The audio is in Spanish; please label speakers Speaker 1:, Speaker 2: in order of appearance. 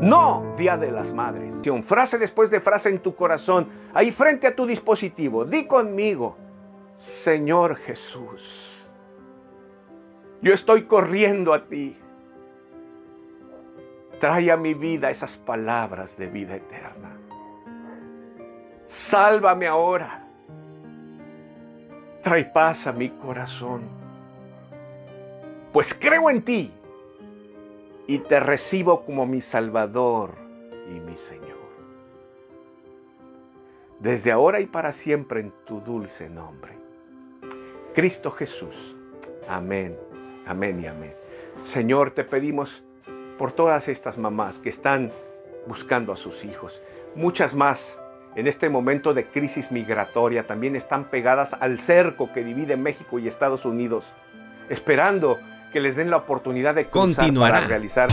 Speaker 1: No, Día de las Madres. Frase después de frase en tu corazón, ahí frente a tu dispositivo. Di conmigo, Señor Jesús, yo estoy corriendo a ti. Trae a mi vida esas palabras de vida eterna. Sálvame ahora. Trae paz a mi corazón. Pues creo en ti y te recibo como mi Salvador y mi Señor. Desde ahora y para siempre en tu dulce nombre. Cristo Jesús. Amén, amén y amén. Señor, te pedimos por todas estas mamás que están buscando a sus hijos. Muchas más en este momento de crisis migratoria también están pegadas al cerco que divide México y Estados Unidos, esperando que les den la oportunidad de cruzar para realizar